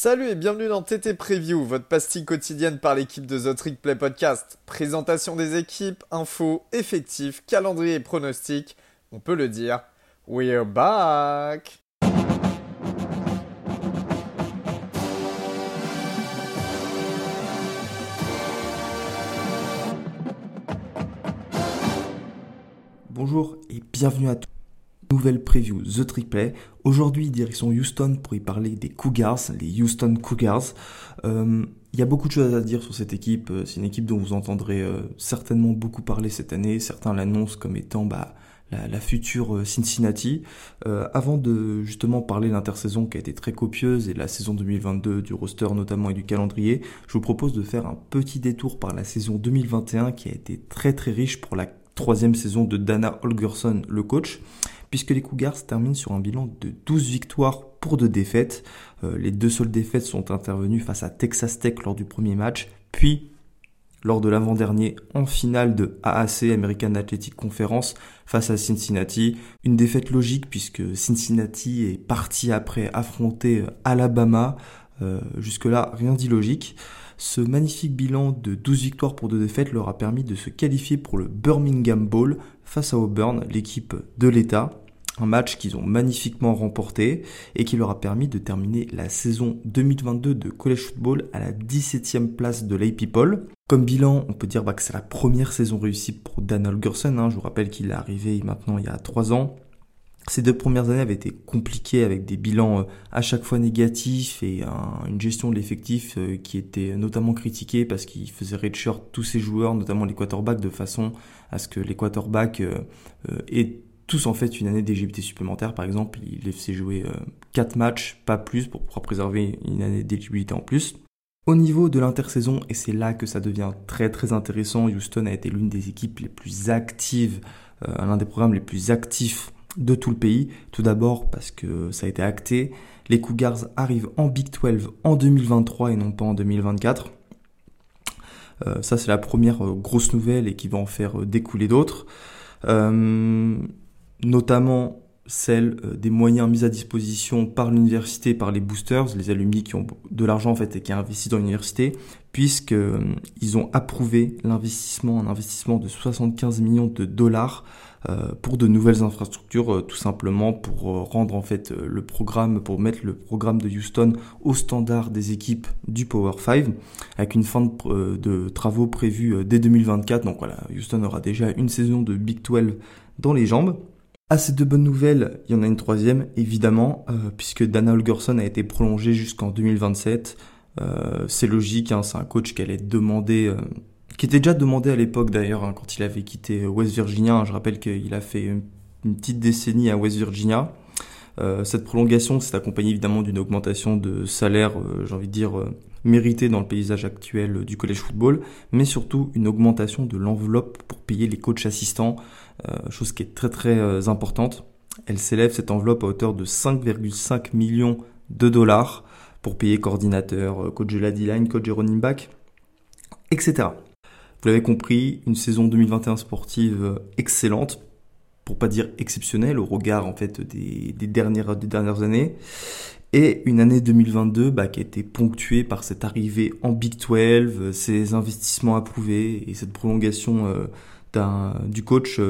Salut et bienvenue dans TT Preview, votre pastille quotidienne par l'équipe de The Trick Play Podcast. Présentation des équipes, infos, effectifs, calendrier et pronostics. On peut le dire, we're back! Bonjour et bienvenue à tous. Nouvelle preview The Trick Play. Aujourd'hui, direction Houston pour y parler des Cougars, les Houston Cougars. Euh, il y a beaucoup de choses à dire sur cette équipe. Euh, c'est une équipe dont vous entendrez euh, certainement beaucoup parler cette année. Certains l'annoncent comme étant bah, la, future Cincinnati. avant de justement parler de l'intersaison qui a été très copieuse et la saison 2022 du roster notamment et du calendrier, je vous propose de faire un petit détour par la saison 2021 qui a été très très riche pour la troisième saison de Dana Holgerson, le coach puisque les Cougars terminent sur un bilan de 12 victoires pour 2 défaites. Euh, les deux seules défaites sont intervenues face à Texas Tech lors du premier match, puis lors de l'avant-dernier en finale de AAC, American Athletic Conference, face à Cincinnati. Une défaite logique puisque Cincinnati est parti après affronter Alabama. Euh, jusque-là, rien d'illogique. Ce magnifique bilan de 12 victoires pour 2 défaites leur a permis de se qualifier pour le Birmingham Bowl face à Auburn, l'équipe de l'État. Un match qu'ils ont magnifiquement remporté et qui leur a permis de terminer la saison 2022 de college football à la 17e place de l'AP People. Comme bilan, on peut dire bah, que c'est la première saison réussie pour Dan Holgerson. Hein. Je vous rappelle qu'il est arrivé maintenant il y a 3 ans. Ces deux premières années avaient été compliquées avec des bilans euh, à chaque fois négatifs et une gestion de l'effectif euh, qui était notamment critiquée parce qu'il faisait redshirt tous ses joueurs, notamment les quarterbacks, de façon à ce que les quarterbacks euh, aient tous en fait une année d'éligibilité supplémentaire. Par exemple, il les faisait jouer 4 matchs, pas plus, pour pouvoir préserver une année d'éligibilité en plus. Au niveau de l'intersaison, et c'est là que ça devient très très intéressant, Houston a été l'une des équipes les plus actives, l'un des programmes les plus actifs de tout le pays. Tout d'abord parce que ça a été acté, les Cougars arrivent en Big 12 en 2023 et non pas en 2024. Euh, ça c'est la première euh, grosse nouvelle et qui va en faire euh, découler d'autres. notamment celle des moyens mis à disposition par l'université, par les boosters, les alumni qui ont de l'argent en fait et qui investissent dans l'université, puisqu'ils ont approuvé l'investissement, un investissement de 75 millions de dollars euh, pour de nouvelles infrastructures, euh, tout simplement pour euh, rendre en fait le programme, pour mettre le programme de Houston au standard des équipes du Power 5, avec une fin de, travaux prévue dès 2024. Donc voilà, Houston aura déjà une saison de Big 12 dans les jambes. À ces deux bonnes nouvelles, il y en a une troisième, évidemment, puisque Dana Holgerson a été prolongé jusqu'en 2027. c'est logique, hein, c'est un coach qui allait demander qui était déjà demandé à l'époque d'ailleurs, hein, quand il avait quitté West Virginia. Je rappelle qu'il a fait une, petite décennie à West Virginia. Euh, cette prolongation s'est accompagnée évidemment d'une augmentation de salaire, euh, j'ai envie de dire, euh, méritée dans le paysage actuel du college football, mais surtout une augmentation de l'enveloppe pour payer les coachs assistants, chose qui est très très importante. Elle s'élève cette enveloppe à hauteur de 5,5 millions de dollars pour payer coordinateur, coach de la D-line, coach de running back, etc. Vous l'avez compris, une saison 2021 sportive euh, excellente, pour pas dire exceptionnelle au regard en fait des, dernières, des dernières années. Et une année 2022 bah, qui a été ponctuée par cette arrivée en Big 12, euh, ces investissements approuvés et cette prolongation euh, du coach,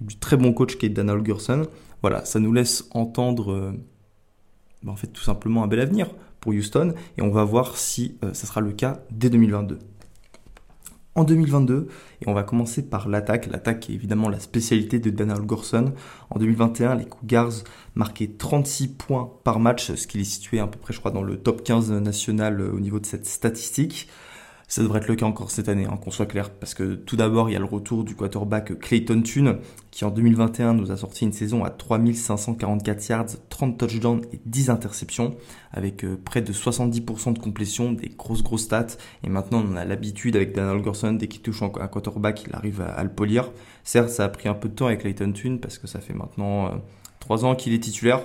du très bon coach qui est Dan Holgerson. Voilà, ça nous laisse entendre bah, en fait tout simplement un bel avenir pour Houston et on va voir si ça sera le cas dès 2022 en 2022. Et on va commencer par l'attaque. L'attaque est évidemment la spécialité de Daniel Gorson. En 2021, les Cougars marquaient 36 points par match, ce qui les situait à peu près, je crois, dans le top 15 national au niveau de cette statistique. Ça devrait être le cas encore cette année, hein, qu'on soit clair, parce que tout d'abord, il y a le retour du quarterback Clayton Thune, qui en 2021 nous a sorti une saison à 3544 yards, 30 touchdowns et 10 interceptions, avec euh, près de 70% de complétion, des grosses grosses stats, et maintenant on a l'habitude avec Daniel Gorson, dès qu'il touche un quarterback, il arrive à, le polir. Certes, ça a pris un peu de temps avec Clayton Thune, parce que ça fait maintenant euh, 3 ans qu'il est titulaire,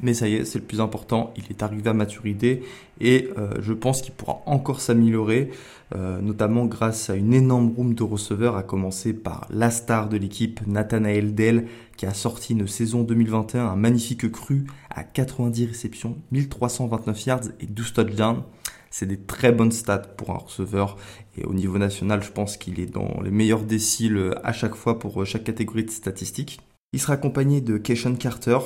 Mais ça y est, c'est le plus important. Il est arrivé à maturité et euh, je pense qu'il pourra encore s'améliorer, euh, notamment grâce à une énorme room de receveurs, à commencer par la star de l'équipe, Nathanael Dell, qui a sorti une saison 2021 un magnifique cru à 90 réceptions, 1329 yards et 12 touchdowns. C'est des très bonnes stats pour un receveur. Et au niveau national, je pense qu'il est dans les meilleurs déciles à chaque fois pour chaque catégorie de statistiques. Il sera accompagné de Keishon Carter,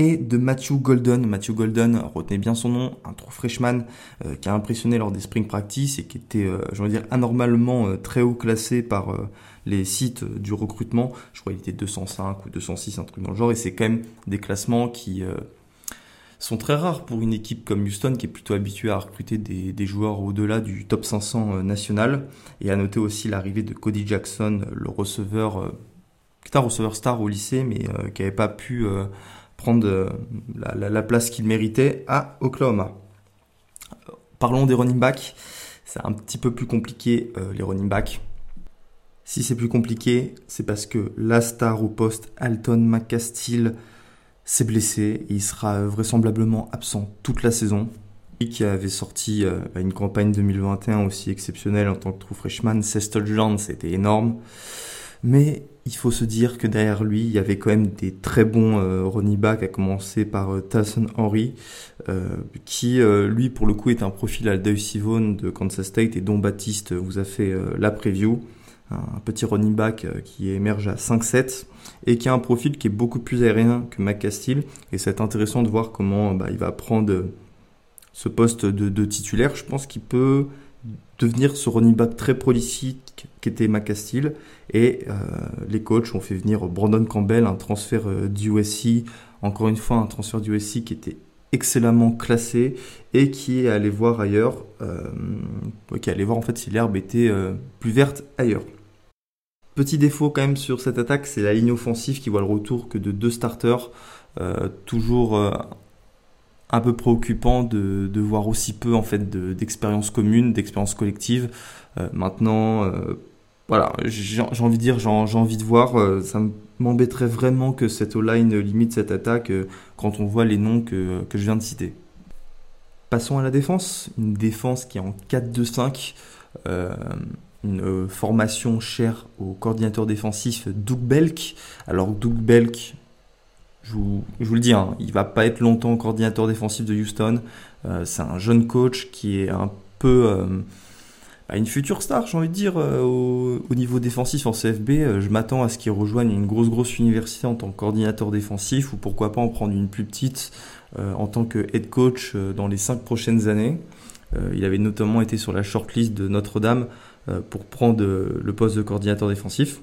et de Matthew Golden. Matthew Golden, retenez bien son nom, un true freshman euh, qui a impressionné lors des spring practice et qui était, euh, dire, anormalement euh, très haut classé par les sites du recrutement. Je crois qu'il était 205 ou 206, un truc dans le genre, et c'est quand même des classements qui sont très rares pour une équipe comme Houston qui est plutôt habituée à recruter des, des joueurs au-delà du top 500 national. Et à noter aussi l'arrivée de Cody Jackson, le receveur, qui est un receveur star au lycée, mais qui n'avait pas pu prendre euh, la, place qu'il méritait à Oklahoma. Parlons des running backs. C'est un petit peu plus compliqué euh, les running backs. Si c'est plus compliqué, c'est parce que la star au poste, Alton McCastill, s'est blessé et il sera vraisemblablement absent toute la saison. Lui qui avait sorti euh, une campagne 2021 aussi exceptionnelle en tant que true freshman, Sestel Jones, c'était énorme. Mais il faut se dire que derrière lui, il y avait quand même des très bons euh, running backs, à commencer par euh, Tyson Henry, euh, qui euh, lui pour le coup est un profil à Sivone de Kansas State et dont Baptiste vous a fait la preview. Un petit running back qui émerge à 5-7 et qui a un profil qui est beaucoup plus aérien que McCastill. Et c'est intéressant de voir comment bah, il va prendre ce poste de titulaire. Je pense qu'il peut devenir ce running back très prolifique qu'était McCastill. Et euh, les coachs ont fait venir Brandon Campbell, un transfert euh, du USC, encore une fois un transfert du USC qui était excellemment classé et qui est allé voir ailleurs, euh, qui est allé voir en fait si l'herbe était euh, plus verte ailleurs. Petit défaut quand même sur cette attaque, c'est la ligne offensive qui voit le retour que de deux starters, toujours un peu préoccupant de, de, voir aussi peu en fait d'expérience commune, d'expérience collective. Euh, maintenant, euh, voilà, j'ai envie de dire, j'ai envie de voir. Euh, ça m'embêterait vraiment que cette O-line limite cette attaque quand on voit les noms que, que je viens de citer. Passons à la défense. Une défense qui est en 4-2-5. Euh, une formation chère au coordinateur défensif Doug Belk. Alors Doug Belk, je vous, le dis, hein, il va pas être longtemps coordinateur défensif de Houston. Euh, c'est un jeune coach qui est un peu euh, bah, une future star, j'ai envie de dire, euh, au, niveau défensif en CFB. je m'attends à ce qu'il rejoigne une grosse grosse université en tant que coordinateur défensif ou pourquoi pas en prendre une plus petite en tant que head coach dans les cinq prochaines années. il avait notamment été sur la shortlist de Notre-Dame pour prendre le poste de coordinateur défensif.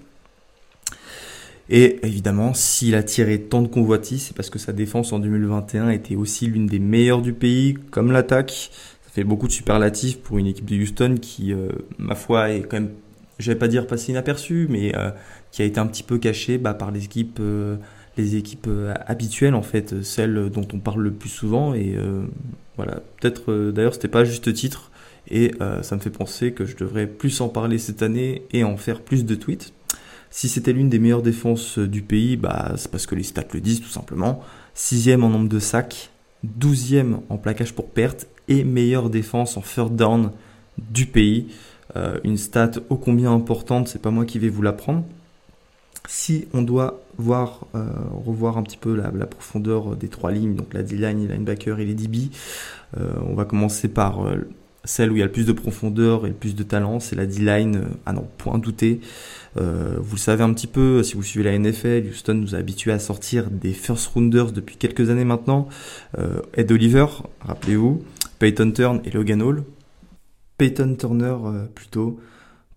Et évidemment, s'il a tiré tant de convoitises, c'est parce que sa défense en 2021 était aussi l'une des meilleures du pays, comme l'attaque. Ça fait beaucoup de superlatifs pour une équipe de Houston qui, euh, ma foi, est quand même, je vais pas dire passé inaperçue, mais euh, qui a été un petit peu cachée bah, par les équipes, euh, les équipes habituelles en fait, celles dont on parle le plus souvent. Et voilà, peut-être d'ailleurs c'était pas juste titre. Et ça me fait penser que je devrais plus en parler cette année et en faire plus de tweets si c'était l'une des meilleures défenses euh, du pays, bah, c'est parce que les stats le disent tout simplement. Sixième en nombre de sacs, douzième en plaquage pour perte et meilleure défense en third down du pays. Euh, une stat ô combien importante, c'est pas moi qui vais vous l'apprendre. Si on doit voir, euh, revoir un petit peu la, profondeur des trois lignes, donc la D-line, les linebacker et les DB, on va commencer par celle où il y a le plus de profondeur et le plus de talent, c'est la D-line, à n'en point douter. Euh, vous le savez un petit peu, si vous suivez la NFL, Houston nous a habitués à sortir des first rounders depuis quelques années maintenant. Euh, Ed Oliver, rappelez-vous, Peyton Turner et Logan Hall. Peyton Turner euh, plutôt,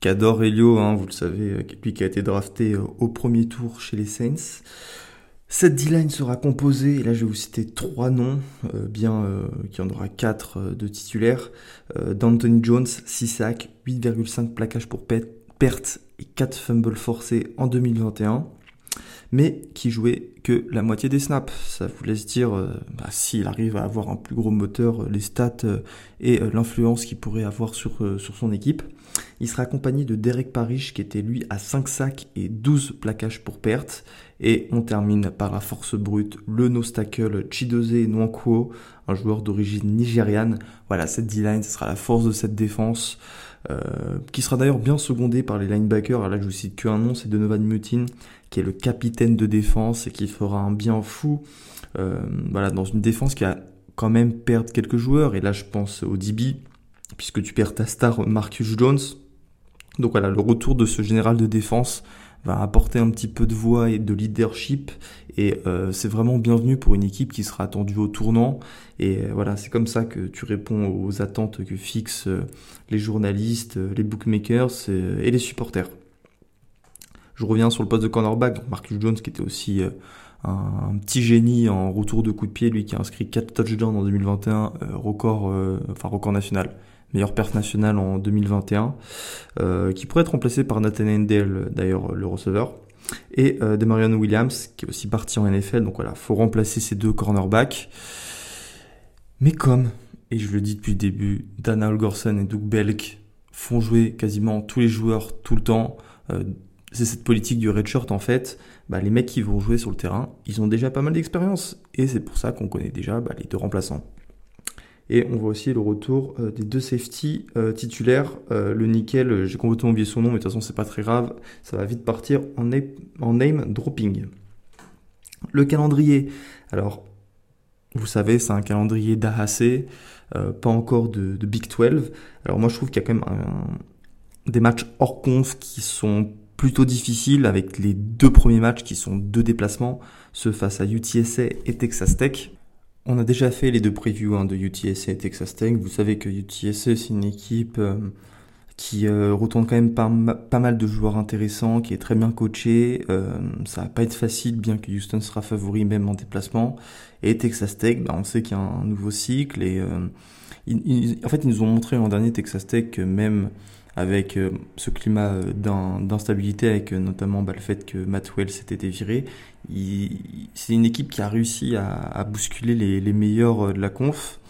qu'adore Helio, hein, vous le savez, lui qui a été drafté au premier tour chez les Saints. Cette D-line sera composée, et là je vais vous citer trois noms, bien qu'il y en aura quatre de titulaires. D'Anthony Jones, 6 sacs, 8,5 plaquages pour perte et 4 fumbles forcés en 2021, mais qui jouait que la moitié des snaps. Ça vous laisse dire bah, s'il arrive à avoir un plus gros moteur, les stats et l'influence qu'il pourrait avoir sur, sur son équipe. Il sera accompagné de Derek Parrish qui était lui à 5 sacs et 12 plaquages pour perte. Et on termine par la force brute, le no-stackle Chidoze Nwankwo, un joueur d'origine nigériane. Voilà, cette D-line, ce sera la force de cette défense, euh, qui sera d'ailleurs bien secondée par les linebackers. là, je vous cite qu'un nom, c'est Donovan Mutin, qui est le capitaine de défense et qui fera un bien fou. Euh, voilà, dans une défense qui a quand même perdu quelques joueurs. Et là, je pense au DB, puisque tu perds ta star Marcus Jones. Donc voilà, le retour de ce général de défense va apporter un petit peu de voix et de leadership et euh, c'est vraiment bienvenu pour une équipe qui sera attendue au tournant et euh, voilà c'est comme ça que tu réponds aux attentes que fixent euh, les journalistes, les bookmakers et les supporters. Je reviens sur le poste de cornerback, Marcus Jones qui était aussi un, petit génie en retour de coup de pied, lui qui a inscrit 4 touchdowns en 2021, record, enfin record national meilleur perf national en 2021, euh, qui pourrait être remplacé par Nathan Endale, d'ailleurs le receveur, et euh, Williams, qui est aussi parti en NFL. Donc voilà, faut remplacer ces deux cornerbacks. Mais comme, et je le dis depuis le début, Dana Holgorsen et Doug Belk font jouer quasiment tous les joueurs tout le temps. Euh, c'est cette politique du redshirt en fait. Bah, les mecs qui vont jouer sur le terrain, ils ont déjà pas mal d'expérience. Et c'est pour ça qu'on connaît déjà bah, les deux remplaçants. Et on voit aussi le retour euh, des deux safety euh, titulaires. Euh, le nickel, j'ai complètement oublié son nom, mais de toute façon c'est pas très grave. Ça va vite partir en, name dropping. Le calendrier. Alors, vous savez, c'est un calendrier d'AHC, pas encore de, Big 12. Alors moi je trouve qu'il y a quand même des matchs hors conf qui sont plutôt difficiles avec les deux premiers matchs qui sont deux déplacements, ceux face à UTSA et Texas Tech. On a déjà fait les deux previews hein, de UTSA et Texas Tech. Vous savez que UTSA, c'est une équipe euh, qui euh, retourne quand même pas, mal de joueurs intéressants, qui est très bien coachée. Euh, ça va pas être facile, bien que Houston sera favori même en déplacement. Et Texas Tech, bah, on sait qu'il y a un nouveau cycle. Et en fait, ils nous ont montré l'an dernier Texas Tech que même avec euh, ce climat euh, d'instabilité, avec euh, notamment bah, le fait que Matt Wells s'était viré. C'est une équipe qui a réussi à, bousculer les, meilleurs de la conf.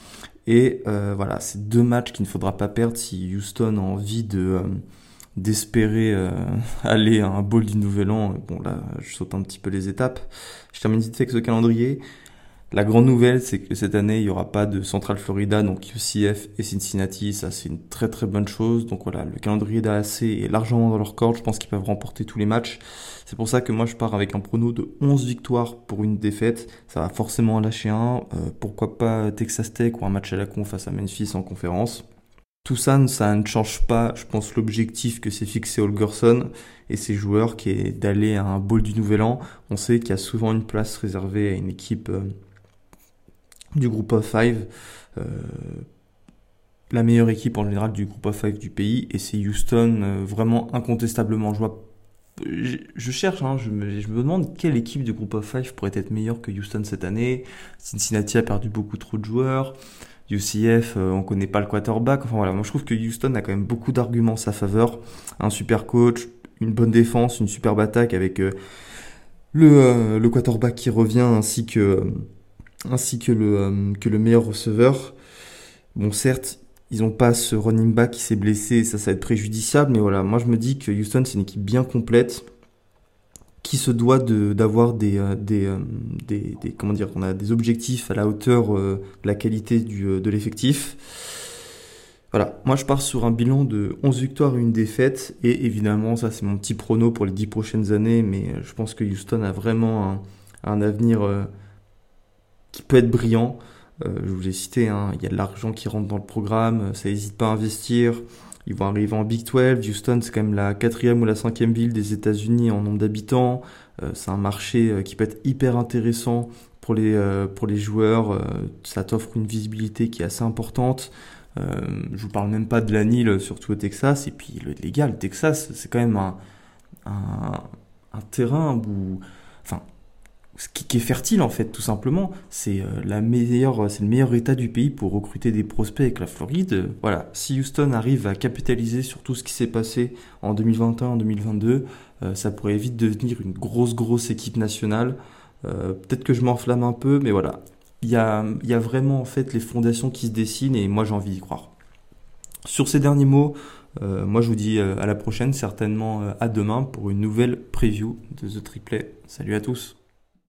Et voilà, c'est deux matchs qu'il ne faudra pas perdre si Houston a envie de d'espérer aller à un bowl du Nouvel An. Bon là, je saute un petit peu les étapes. Je termine vite avec ce calendrier. La grande nouvelle, c'est que cette année, il n'y aura pas de Central Florida, donc UCF et Cincinnati. Ça, c'est une très très bonne chose. Donc voilà, le calendrier d'AAC est largement dans leur corde. Je pense qu'ils peuvent remporter tous les matchs. C'est pour ça que moi, je pars avec un prono de 11 victoires pour une défaite. Ça va forcément en lâcher un. Euh, pourquoi pas Texas Tech ou un match à la con face à Memphis en conférence. Tout ça, ça ne change pas, je pense, l'objectif que s'est fixé Holgerson et ses joueurs, qui est d'aller à un bowl du Nouvel An. On sait qu'il y a souvent une place réservée à une équipe... Euh, du groupe of five. Euh, la meilleure équipe en général du groupe of five du pays et c'est Houston euh, vraiment incontestablement. Je, vois, je, cherche, hein, je, me, je, me, demande quelle équipe du groupe of five pourrait être meilleure que Houston cette année. Cincinnati a perdu beaucoup trop de joueurs. UCF, euh, on connaît pas le quarterback. Enfin voilà, moi je trouve que Houston a quand même beaucoup d'arguments à sa faveur. Un super coach, une bonne défense, une superbe attaque avec le, le quarterback qui revient ainsi que ainsi que le, euh, que le meilleur receveur. Bon, certes, ils n'ont pas ce running back qui s'est blessé, ça, ça va être préjudiciable, mais voilà, moi je me dis que Houston, c'est une équipe bien complète qui se doit d'avoir des, euh, des, euh, des, des, comment dire, on a des objectifs à la hauteur de la qualité du, de l'effectif. Voilà, moi je pars sur un bilan de 11 victoires et une défaite, et évidemment, ça c'est mon petit prono pour les 10 prochaines années, mais je pense que Houston a vraiment un, un avenir qui peut être brillant. Euh, je vous ai cité, hein, il y a de l'argent qui rentre dans le programme, ça n'hésite pas à investir. Ils vont arriver en Big 12. Houston, c'est quand même la quatrième ou la cinquième ville des États-Unis en nombre d'habitants. Euh, c'est un marché euh, qui peut être hyper intéressant pour les, pour les joueurs. ça t'offre une visibilité qui est assez importante. je vous parle même pas de la Nile, surtout au Texas. Et puis, le, gars, le Texas, c'est quand même un, un, un terrain où, enfin, ce qui, est fertile en fait tout simplement c'est euh, la meilleure c'est le meilleur état du pays pour recruter des prospects avec la Floride voilà si Houston arrive à capitaliser sur tout ce qui s'est passé en 2021 en 2022 euh, ça pourrait vite devenir une grosse grosse équipe nationale Peut-être que je m'enflamme un peu, mais voilà. Il y a, y a vraiment en fait les fondations qui se dessinent et moi j'ai envie d'y croire. Sur ces derniers mots, euh, moi je vous dis à la prochaine, certainement à demain pour une nouvelle preview de The Triplet. Salut à tous